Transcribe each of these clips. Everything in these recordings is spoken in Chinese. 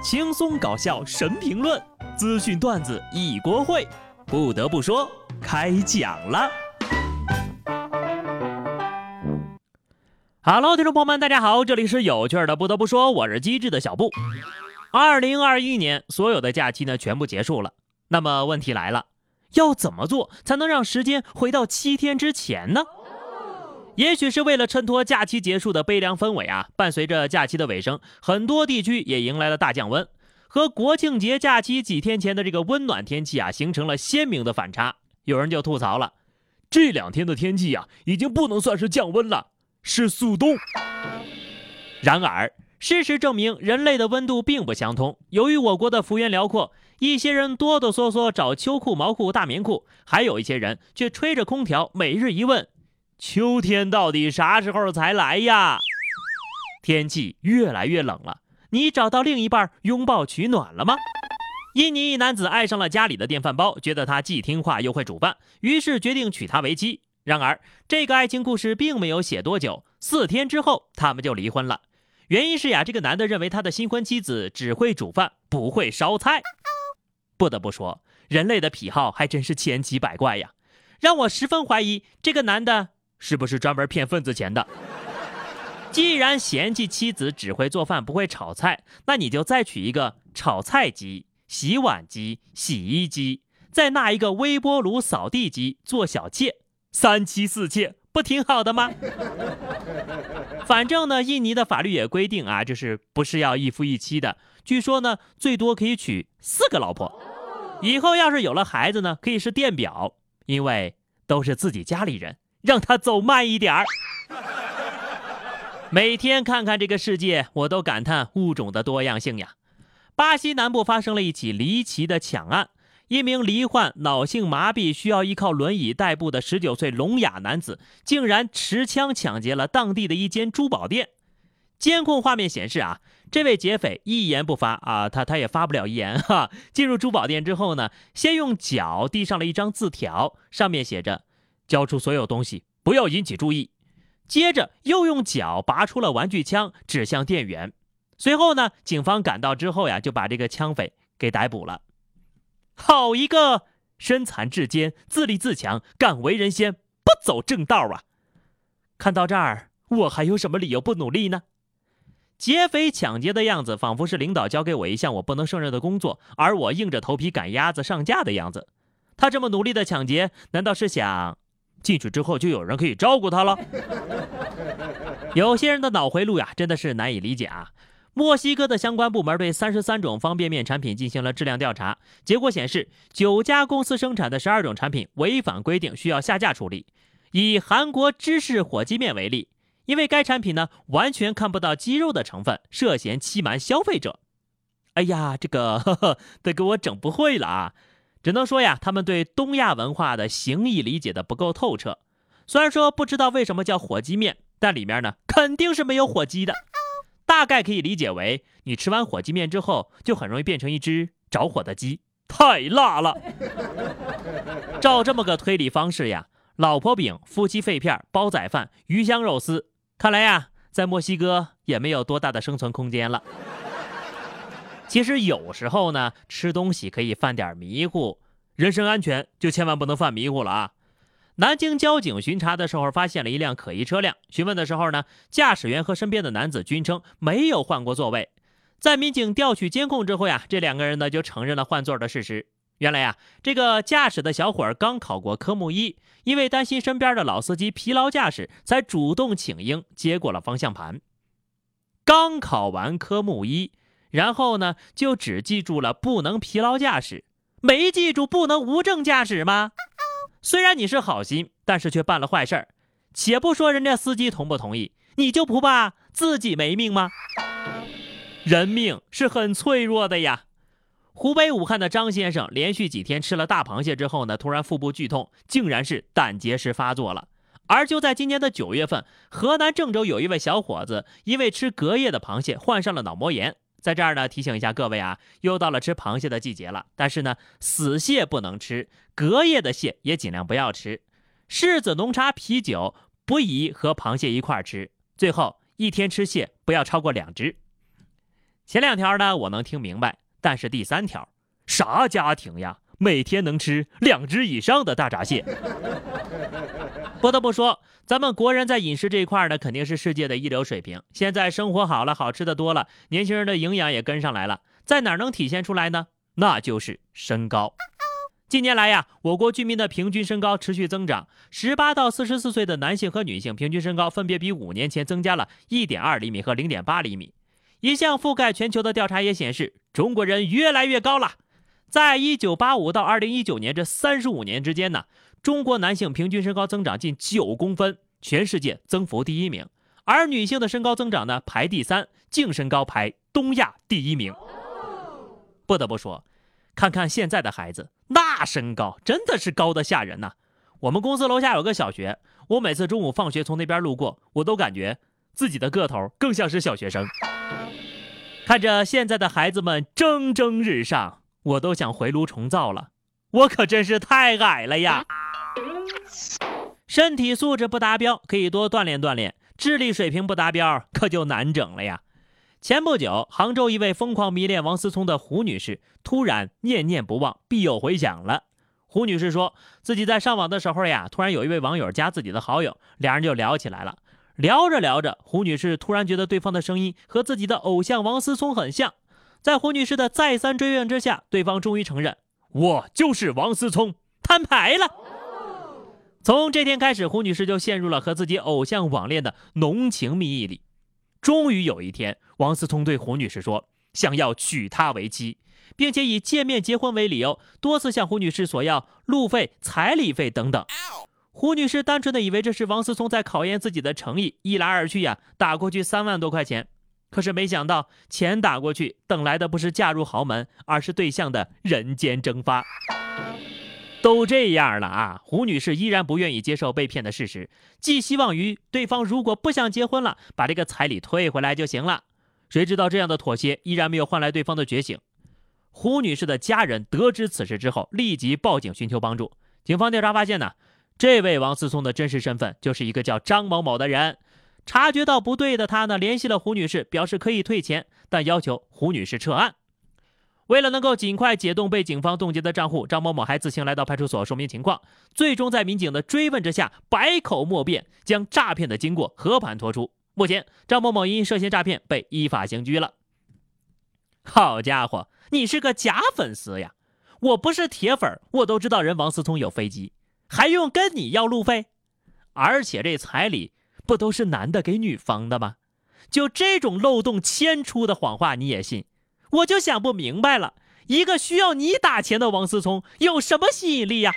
轻松搞笑神评论，资讯段子一锅烩。不得不说，开讲了。Hello，听众朋友们，大家好，这里是有趣的。不得不说，我是机智的小布。二零二一年所有的假期呢，全部结束了。那么问题来了，要怎么做才能让时间回到七天之前呢？也许是为了衬托假期结束的悲凉氛围啊，伴随着假期的尾声，很多地区也迎来了大降温，和国庆节假期几天前的这个温暖天气啊，形成了鲜明的反差。有人就吐槽了，这两天的天气呀，已经不能算是降温了，是速冻。然而，事实证明，人类的温度并不相通。由于我国的幅员辽阔，一些人哆哆嗦嗦找秋裤、毛裤、大棉裤，还有一些人却吹着空调，每日一问。秋天到底啥时候才来呀？天气越来越冷了，你找到另一半拥抱取暖了吗？印尼一男子爱上了家里的电饭煲，觉得他既听话又会煮饭，于是决定娶她为妻。然而，这个爱情故事并没有写多久，四天之后他们就离婚了。原因是呀，这个男的认为他的新婚妻子只会煮饭，不会烧菜。不得不说，人类的癖好还真是千奇百怪呀，让我十分怀疑这个男的。是不是专门骗份子钱的？既然嫌弃妻子只会做饭不会炒菜，那你就再娶一个炒菜机、洗碗机、洗衣机，再纳一个微波炉、扫地机做小妾，三妻四妾不挺好的吗？反正呢，印尼的法律也规定啊，就是不是要一夫一妻的。据说呢，最多可以娶四个老婆。以后要是有了孩子呢，可以是电表，因为都是自己家里人。让他走慢一点儿。每天看看这个世界，我都感叹物种的多样性呀。巴西南部发生了一起离奇的抢案，一名罹患脑性麻痹、需要依靠轮椅代步的十九岁聋哑男子，竟然持枪抢劫了当地的一间珠宝店。监控画面显示啊，这位劫匪一言不发啊，他他也发不了一言哈。进入珠宝店之后呢，先用脚递上了一张字条，上面写着。交出所有东西，不要引起注意。接着又用脚拔出了玩具枪，指向店员。随后呢，警方赶到之后呀，就把这个枪匪给逮捕了。好一个身残志坚、自立自强、敢为人先、不走正道啊！看到这儿，我还有什么理由不努力呢？劫匪抢劫的样子，仿佛是领导交给我一项我不能胜任的工作，而我硬着头皮赶鸭子上架的样子。他这么努力的抢劫，难道是想？进去之后就有人可以照顾他了。有些人的脑回路呀，真的是难以理解啊！墨西哥的相关部门对三十三种方便面产品进行了质量调查，结果显示，九家公司生产的十二种产品违反规定，需要下架处理。以韩国芝士火鸡面为例，因为该产品呢完全看不到鸡肉的成分，涉嫌欺瞒消费者。哎呀，这个呵呵得给我整不会了啊！只能说呀，他们对东亚文化的形意理解的不够透彻。虽然说不知道为什么叫火鸡面，但里面呢肯定是没有火鸡的。大概可以理解为，你吃完火鸡面之后，就很容易变成一只着火的鸡，太辣了。照这么个推理方式呀，老婆饼、夫妻肺片、煲仔饭、鱼香肉丝，看来呀，在墨西哥也没有多大的生存空间了。其实有时候呢，吃东西可以犯点迷糊，人身安全就千万不能犯迷糊了啊！南京交警巡查的时候，发现了一辆可疑车辆。询问的时候呢，驾驶员和身边的男子均称没有换过座位。在民警调取监控之后呀，这两个人呢就承认了换座的事实。原来呀，这个驾驶的小伙儿刚考过科目一，因为担心身边的老司机疲劳驾驶，才主动请缨接过了方向盘。刚考完科目一。然后呢，就只记住了不能疲劳驾驶，没记住不能无证驾驶吗？虽然你是好心，但是却办了坏事儿。且不说人家司机同不同意，你就不怕自己没命吗？人命是很脆弱的呀。湖北武汉的张先生连续几天吃了大螃蟹之后呢，突然腹部剧痛，竟然是胆结石发作了。而就在今年的九月份，河南郑州有一位小伙子因为吃隔夜的螃蟹患上了脑膜炎。在这儿呢，提醒一下各位啊，又到了吃螃蟹的季节了。但是呢，死蟹不能吃，隔夜的蟹也尽量不要吃。柿子、浓茶、啤酒不宜和螃蟹一块吃。最后一天吃蟹不要超过两只。前两条呢我能听明白，但是第三条，啥家庭呀，每天能吃两只以上的大闸蟹？不得不说，咱们国人在饮食这一块呢，肯定是世界的一流水平。现在生活好了，好吃的多了，年轻人的营养也跟上来了，在哪能体现出来呢？那就是身高。近年来呀，我国居民的平均身高持续增长，十八到四十四岁的男性和女性平均身高分别比五年前增加了一点二厘米和零点八厘米。一项覆盖全球的调查也显示，中国人越来越高了。在一九八五到二零一九年这三十五年之间呢，中国男性平均身高增长近九公分，全世界增幅第一名；而女性的身高增长呢排第三，净身高排东亚第一名。不得不说。看看现在的孩子，那身高真的是高的吓人呐！我们公司楼下有个小学，我每次中午放学从那边路过，我都感觉自己的个头更像是小学生。看着现在的孩子们蒸蒸日上，我都想回炉重造了。我可真是太矮了呀！身体素质不达标，可以多锻炼锻炼；智力水平不达标，可就难整了呀。前不久，杭州一位疯狂迷恋王思聪的胡女士突然念念不忘，必有回响了。胡女士说自己在上网的时候呀，突然有一位网友加自己的好友，两人就聊起来了。聊着聊着，胡女士突然觉得对方的声音和自己的偶像王思聪很像。在胡女士的再三追问之下，对方终于承认：“我就是王思聪，摊牌了。”从这天开始，胡女士就陷入了和自己偶像网恋的浓情蜜意里。终于有一天，王思聪对胡女士说：“想要娶她为妻，并且以见面结婚为理由，多次向胡女士索要路费、彩礼费等等。”胡女士单纯的以为这是王思聪在考验自己的诚意，一来二去呀，打过去三万多块钱。可是没想到，钱打过去，等来的不是嫁入豪门，而是对象的人间蒸发。都这样了啊，胡女士依然不愿意接受被骗的事实，寄希望于对方如果不想结婚了，把这个彩礼退回来就行了。谁知道这样的妥协依然没有换来对方的觉醒。胡女士的家人得知此事之后，立即报警寻求帮助。警方调查发现呢，这位王思聪的真实身份就是一个叫张某某的人。察觉到不对的他呢，联系了胡女士，表示可以退钱，但要求胡女士撤案。为了能够尽快解冻被警方冻结的账户，张某某还自行来到派出所说明情况。最终在民警的追问之下，百口莫辩，将诈骗的经过和盘托出。目前，张某某因涉嫌诈骗被依法刑拘了。好家伙，你是个假粉丝呀！我不是铁粉，我都知道人王思聪有飞机，还用跟你要路费？而且这彩礼不都是男的给女方的吗？就这种漏洞千出的谎话，你也信？我就想不明白了，一个需要你打钱的王思聪有什么吸引力呀？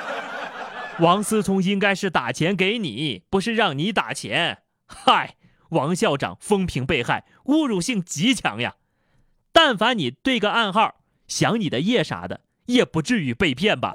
王思聪应该是打钱给你，不是让你打钱。嗨，王校长风评被害，侮辱性极强呀！但凡你对个暗号，想你的夜啥的。也不至于被骗吧。